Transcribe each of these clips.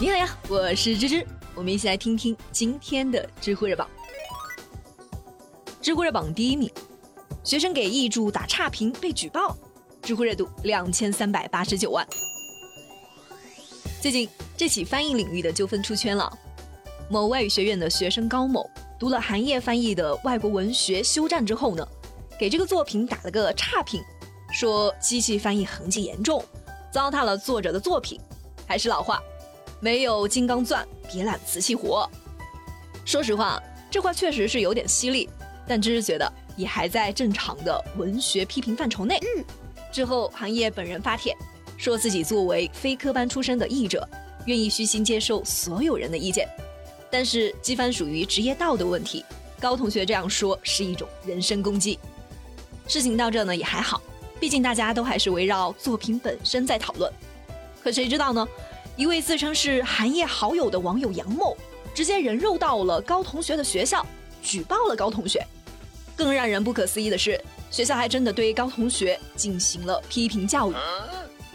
你好呀，我是芝芝，我们一起来听听今天的知乎热榜。知乎热榜第一名，学生给译著打差评被举报，知乎热度两千三百八十九万。最近这起翻译领域的纠纷出圈了，某外语学院的学生高某读了韩烨翻译的外国文学《休战》之后呢，给这个作品打了个差评，说机器翻译痕迹严重，糟蹋了作者的作品。还是老话，没有金刚钻，别揽瓷器活。说实话，这话确实是有点犀利，但芝芝觉得也还在正常的文学批评范畴内。之后，行业本人发帖。说自己作为非科班出身的译者，愿意虚心接受所有人的意见，但是机翻属于职业道德问题。高同学这样说是一种人身攻击。事情到这呢也还好，毕竟大家都还是围绕作品本身在讨论。可谁知道呢？一位自称是韩烨好友的网友杨某，直接人肉到了高同学的学校，举报了高同学。更让人不可思议的是，学校还真的对高同学进行了批评教育。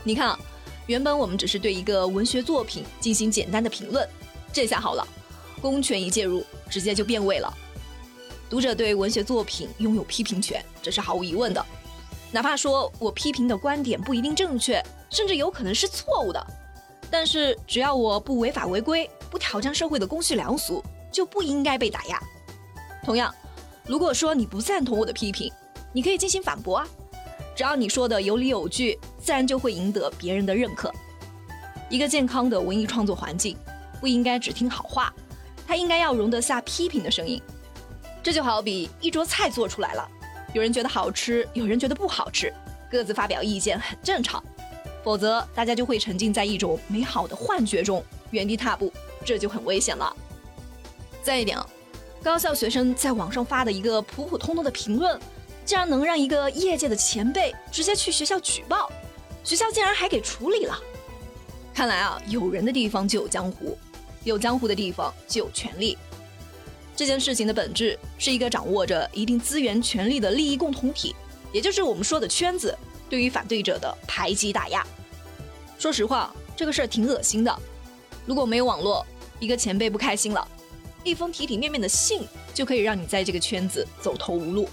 你看，原本我们只是对一个文学作品进行简单的评论，这下好了，公权一介入，直接就变味了。读者对文学作品拥有批评权，这是毫无疑问的。哪怕说我批评的观点不一定正确，甚至有可能是错误的，但是只要我不违法违规，不挑战社会的公序良俗，就不应该被打压。同样，如果说你不赞同我的批评，你可以进行反驳啊。只要你说的有理有据，自然就会赢得别人的认可。一个健康的文艺创作环境，不应该只听好话，它应该要容得下批评的声音。这就好比一桌菜做出来了，有人觉得好吃，有人觉得不好吃，各自发表意见很正常。否则，大家就会沉浸在一种美好的幻觉中，原地踏步，这就很危险了。再一点啊，高校学生在网上发的一个普普通通的评论。竟然能让一个业界的前辈直接去学校举报，学校竟然还给处理了。看来啊，有人的地方就有江湖，有江湖的地方就有权力。这件事情的本质是一个掌握着一定资源、权力的利益共同体，也就是我们说的圈子，对于反对者的排挤打压。说实话，这个事儿挺恶心的。如果没有网络，一个前辈不开心了，一封体体面面的信就可以让你在这个圈子走投无路。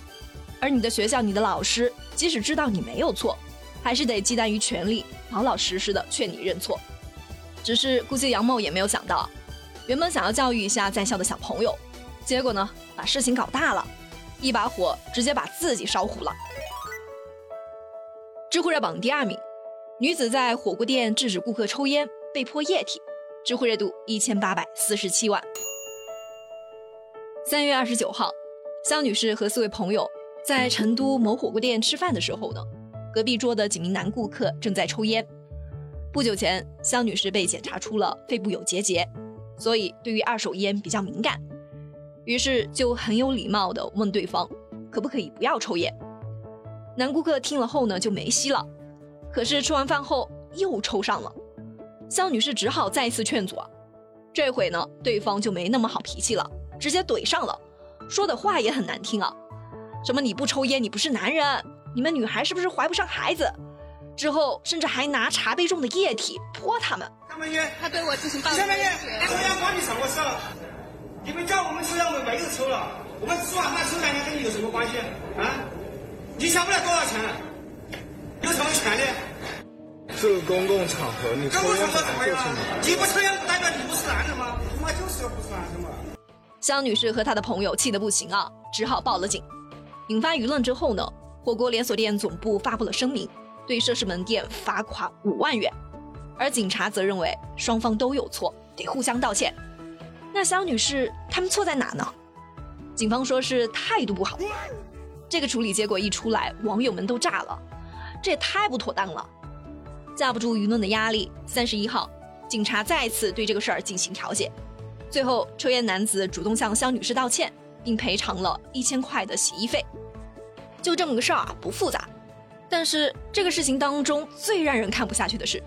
而你的学校、你的老师，即使知道你没有错，还是得忌惮于权力，老老实实的劝你认错。只是估计杨某也没有想到，原本想要教育一下在校的小朋友，结果呢，把事情搞大了，一把火直接把自己烧糊了。知乎热榜第二名，女子在火锅店制止顾客抽烟被泼液体，知乎热度一千八百四十七万。三月二十九号，肖女士和四位朋友。在成都某火锅店吃饭的时候呢，隔壁桌的几名男顾客正在抽烟。不久前，肖女士被检查出了肺部有结节，所以对于二手烟比较敏感，于是就很有礼貌地问对方可不可以不要抽烟。男顾客听了后呢就没吸了，可是吃完饭后又抽上了，肖女士只好再次劝阻。这回呢，对方就没那么好脾气了，直接怼上了，说的话也很难听啊。什么？你不抽烟，你不是男人？你们女孩是不是怀不上孩子？之后甚至还拿茶杯中的液体泼他们。张美女，他对我进行暴力。张美女，抽烟关你什么事？你们叫我们抽烟，我们没有抽了。我们吃完饭抽两烟跟你有什么关系啊？你想不了多少钱？有什么权利？这个公共场合，你抽烟怎么样？你不抽烟不代表你不是男人吗？他妈就是不是男人嘛！肖女士和她的朋友气得不行啊，只好报了警。引发舆论之后呢，火锅连锁店总部发布了声明，对涉事门店罚款五万元，而警察则认为双方都有错，得互相道歉。那肖女士他们错在哪呢？警方说是态度不好。这个处理结果一出来，网友们都炸了，这也太不妥当了。架不住舆论的压力，三十一号，警察再次对这个事儿进行调解，最后抽烟男子主动向肖女士道歉。并赔偿了一千块的洗衣费，就这么个事儿啊，不复杂。但是这个事情当中最让人看不下去的是，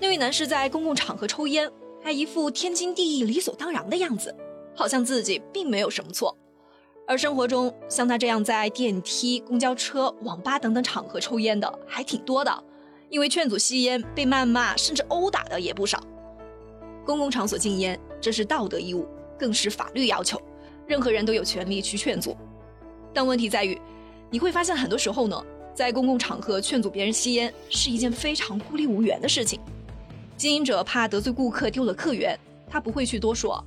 那位男士在公共场合抽烟，还一副天经地义、理所当然的样子，好像自己并没有什么错。而生活中像他这样在电梯、公交车、网吧等等场合抽烟的还挺多的，因为劝阻吸烟被谩骂甚至殴打的也不少。公共场所禁烟，这是道德义务，更是法律要求，任何人都有权利去劝阻。但问题在于，你会发现很多时候呢，在公共场合劝阻别人吸烟是一件非常孤立无援的事情。经营者怕得罪顾客丢了客源，他不会去多说。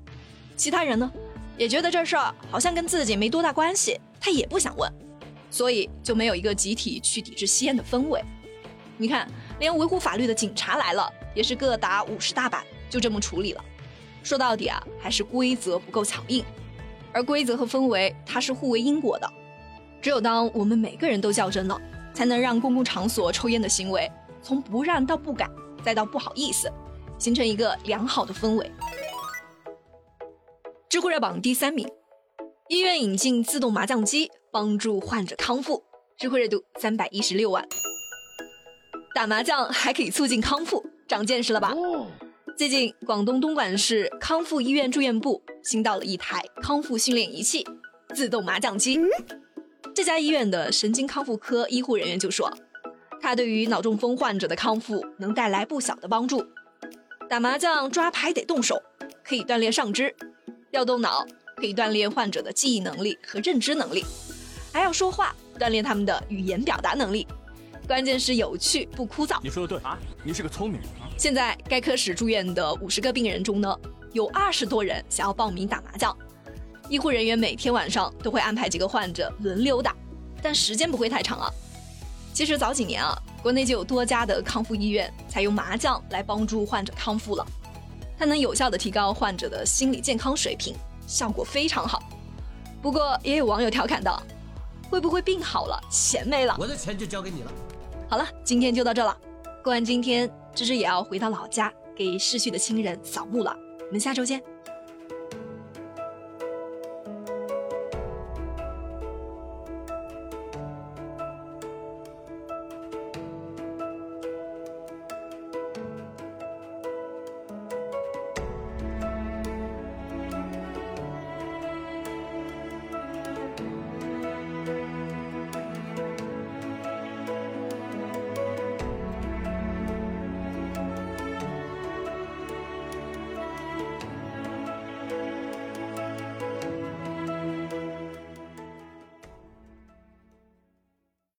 其他人呢，也觉得这事儿好像跟自己没多大关系，他也不想问，所以就没有一个集体去抵制吸烟的氛围。你看，连维护法律的警察来了，也是各打五十大板，就这么处理了。说到底啊，还是规则不够强硬。而规则和氛围，它是互为因果的。只有当我们每个人都较真了，才能让公共场所抽烟的行为从不让到不敢，再到不好意思，形成一个良好的氛围。知乎热榜第三名，医院引进自动麻将机帮助患者康复，知乎热度三百一十六万。打麻将还可以促进康复，长见识了吧？最近，广东东莞市康复医院住院部新到了一台康复训练仪器——自动麻将机。这家医院的神经康复科医护人员就说，它对于脑中风患者的康复能带来不小的帮助。打麻将抓牌得动手，可以锻炼上肢；要动脑，可以锻炼患者的记忆能力和认知能力；还要说话，锻炼他们的语言表达能力。关键是有趣不枯燥。你说的对啊，你是个聪明人。现在该科室住院的五十个病人中呢，有二十多人想要报名打麻将。医护人员每天晚上都会安排几个患者轮流打，但时间不会太长啊。其实早几年啊，国内就有多家的康复医院采用麻将来帮助患者康复了，它能有效的提高患者的心理健康水平，效果非常好。不过也有网友调侃道，会不会病好了，钱没了？我的钱就交给你了。好了，今天就到这了。过完今天，芝芝也要回到老家给逝去的亲人扫墓了。我们下周见。